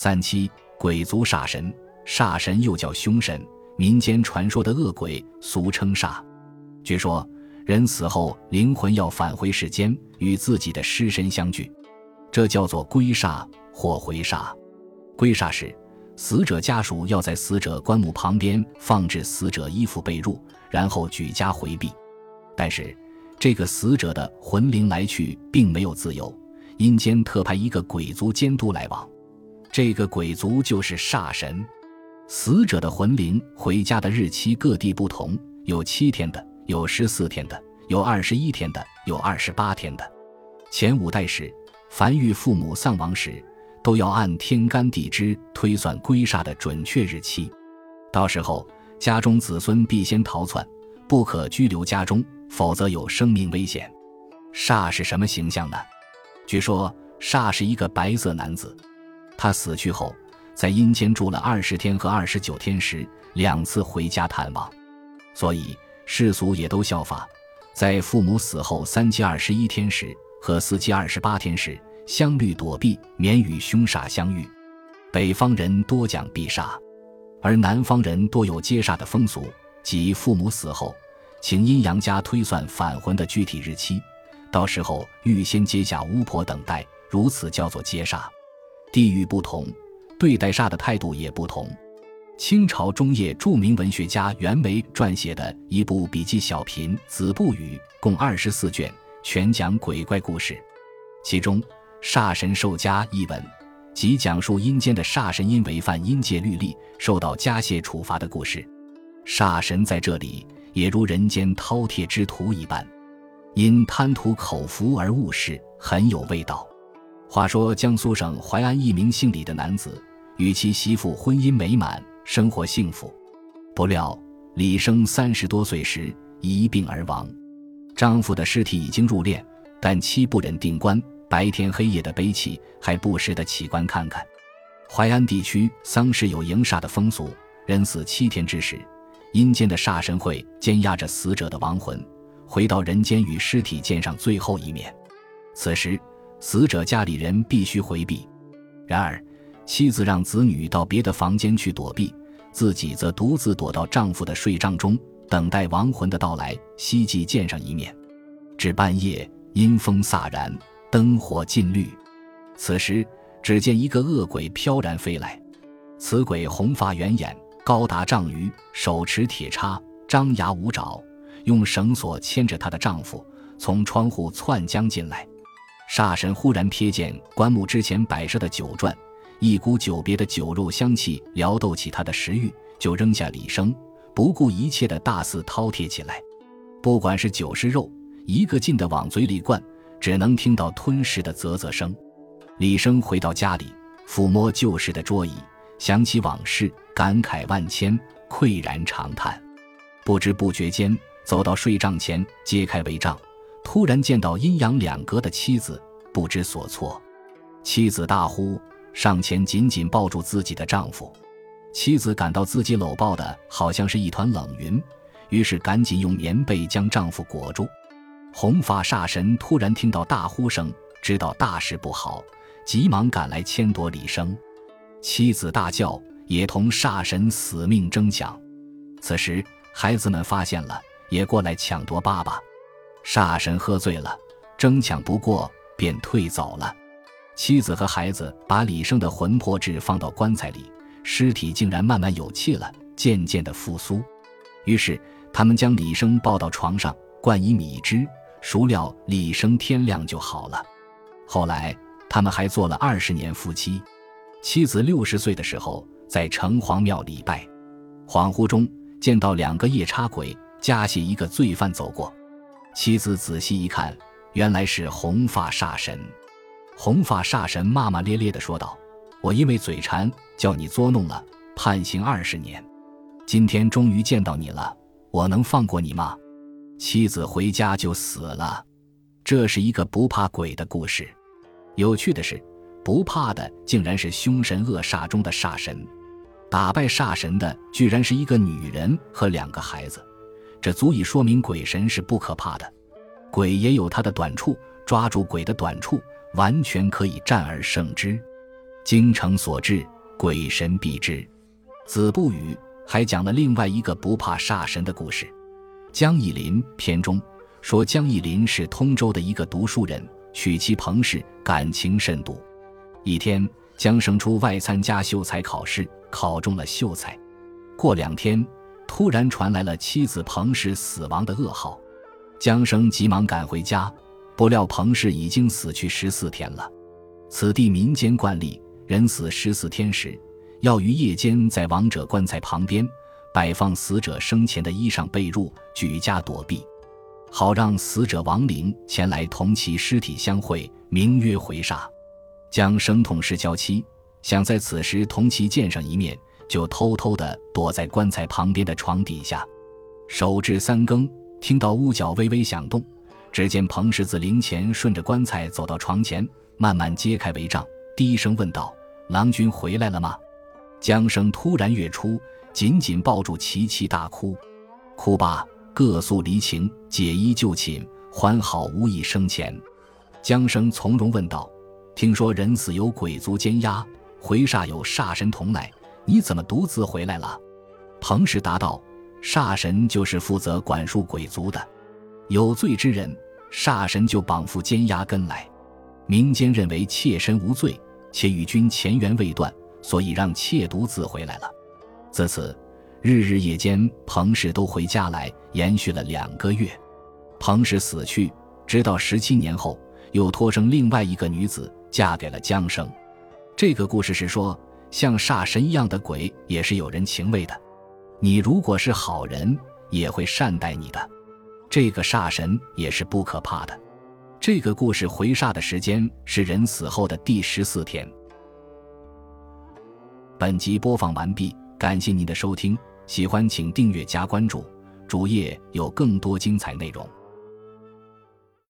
三七鬼族煞神，煞神又叫凶神，民间传说的恶鬼，俗称煞。据说人死后灵魂要返回世间，与自己的尸身相聚，这叫做归煞或回煞。归煞时，死者家属要在死者棺木旁边放置死者衣服被褥，然后举家回避。但是，这个死者的魂灵来去并没有自由，阴间特派一个鬼族监督来往。这个鬼族就是煞神，死者的魂灵回家的日期各地不同，有七天的，有十四天的，有二十一天的，有二十八天的。前五代时，凡遇父母丧亡时，都要按天干地支推算归煞的准确日期。到时候，家中子孙必先逃窜，不可居留家中，否则有生命危险。煞是什么形象呢？据说煞是一个白色男子。他死去后，在阴间住了二十天和二十九天时，两次回家探望，所以世俗也都效法，在父母死后三七二十一天时和四七二十八天时，相虑躲避，免与凶煞相遇。北方人多讲避煞，而南方人多有接煞的风俗，即父母死后，请阴阳家推算返魂的具体日期，到时候预先接下巫婆等待，如此叫做接煞。地域不同，对待煞的态度也不同。清朝中叶著名文学家袁枚撰写的一部笔记小品《子不语》，共二十四卷，全讲鬼怪故事。其中《煞神受家》一文，即讲述阴间的煞神因违反阴界律例，受到加械处罚的故事。煞神在这里也如人间饕餮之徒一般，因贪图口福而误事，很有味道。话说江苏省淮安一名姓李的男子，与其媳妇婚姻美满，生活幸福。不料李生三十多岁时一病而亡，丈夫的尸体已经入殓，但妻不忍定棺，白天黑夜的悲泣，还不时的起棺看看。淮安地区丧事有迎煞的风俗，人死七天之时，阴间的煞神会监押着死者的亡魂，回到人间与尸体见上最后一面。此时。死者家里人必须回避，然而妻子让子女到别的房间去躲避，自己则独自躲到丈夫的睡帐中，等待亡魂的到来，希冀见上一面。至半夜，阴风飒然，灯火尽绿，此时只见一个恶鬼飘然飞来。此鬼红发圆眼，高达丈余，手持铁叉，张牙舞爪，用绳索牵着她的丈夫，从窗户窜将进来。煞神忽然瞥见棺木之前摆设的酒馔，一股久别的酒肉香气撩逗起他的食欲，就扔下李生，不顾一切的大肆饕餮起来。不管是酒是肉，一个劲的往嘴里灌，只能听到吞噬的啧啧声。李生回到家里，抚摸旧时的桌椅，想起往事，感慨万千，喟然长叹。不知不觉间，走到睡帐前，揭开帷帐。突然见到阴阳两隔的妻子，不知所措。妻子大呼，上前紧紧抱住自己的丈夫。妻子感到自己搂抱的好像是一团冷云，于是赶紧用棉被将丈夫裹住。红发煞神突然听到大呼声，知道大事不好，急忙赶来牵夺李生。妻子大叫，也同煞神死命争抢。此时孩子们发现了，也过来抢夺爸爸。煞神喝醉了，争抢不过，便退走了。妻子和孩子把李生的魂魄纸放到棺材里，尸体竟然慢慢有气了，渐渐的复苏。于是他们将李生抱到床上，灌以米汁，孰料李生天亮就好了。后来他们还做了二十年夫妻。妻子六十岁的时候，在城隍庙礼拜，恍惚中见到两个夜叉鬼夹挟一个罪犯走过。妻子仔细一看，原来是红发煞神。红发煞神骂骂咧咧地说道：“我因为嘴馋叫你捉弄了，判刑二十年。今天终于见到你了，我能放过你吗？”妻子回家就死了。这是一个不怕鬼的故事。有趣的是，不怕的竟然是凶神恶煞中的煞神。打败煞神的居然是一个女人和两个孩子。这足以说明鬼神是不可怕的，鬼也有他的短处，抓住鬼的短处，完全可以战而胜之。精诚所至，鬼神避之。子不语还讲了另外一个不怕煞神的故事。江义林篇中说，江义林是通州的一个读书人，娶妻彭氏，感情甚笃。一天，江生出外参加秀才考试，考中了秀才。过两天，突然传来了妻子彭氏死亡的噩耗。江生急忙赶回家，不料彭氏已经死去十四天了。此地民间惯例，人死十四天时，要于夜间在亡者棺材旁边摆放死者生前的衣裳被褥，举家躲避，好让死者亡灵前来同其尸体相会，名曰回煞。江生痛失娇妻，想在此时同其见上一面，就偷偷地躲在棺材旁边的床底下，守至三更。听到屋角微微响动，只见彭氏自灵前顺着棺材走到床前，慢慢揭开帷帐，低声问道：“郎君回来了吗？”江生突然跃出，紧紧抱住琪琪大哭。哭罢，各诉离情，解衣就寝，欢好无益生前。江生从容问道：“听说人死有鬼族监押，回煞有煞神同来，你怎么独自回来了？”彭氏答道。煞神就是负责管束鬼族的，有罪之人，煞神就绑缚监押跟来。民间认为妾身无罪，且与君前缘未断，所以让妾独自回来了。自此，日日夜间，彭氏都回家来，延续了两个月。彭氏死去，直到十七年后，又托生另外一个女子，嫁给了江生。这个故事是说，像煞神一样的鬼，也是有人情味的。你如果是好人，也会善待你的。这个煞神也是不可怕的。这个故事回煞的时间是人死后的第十四天。本集播放完毕，感谢您的收听，喜欢请订阅加关注，主页有更多精彩内容。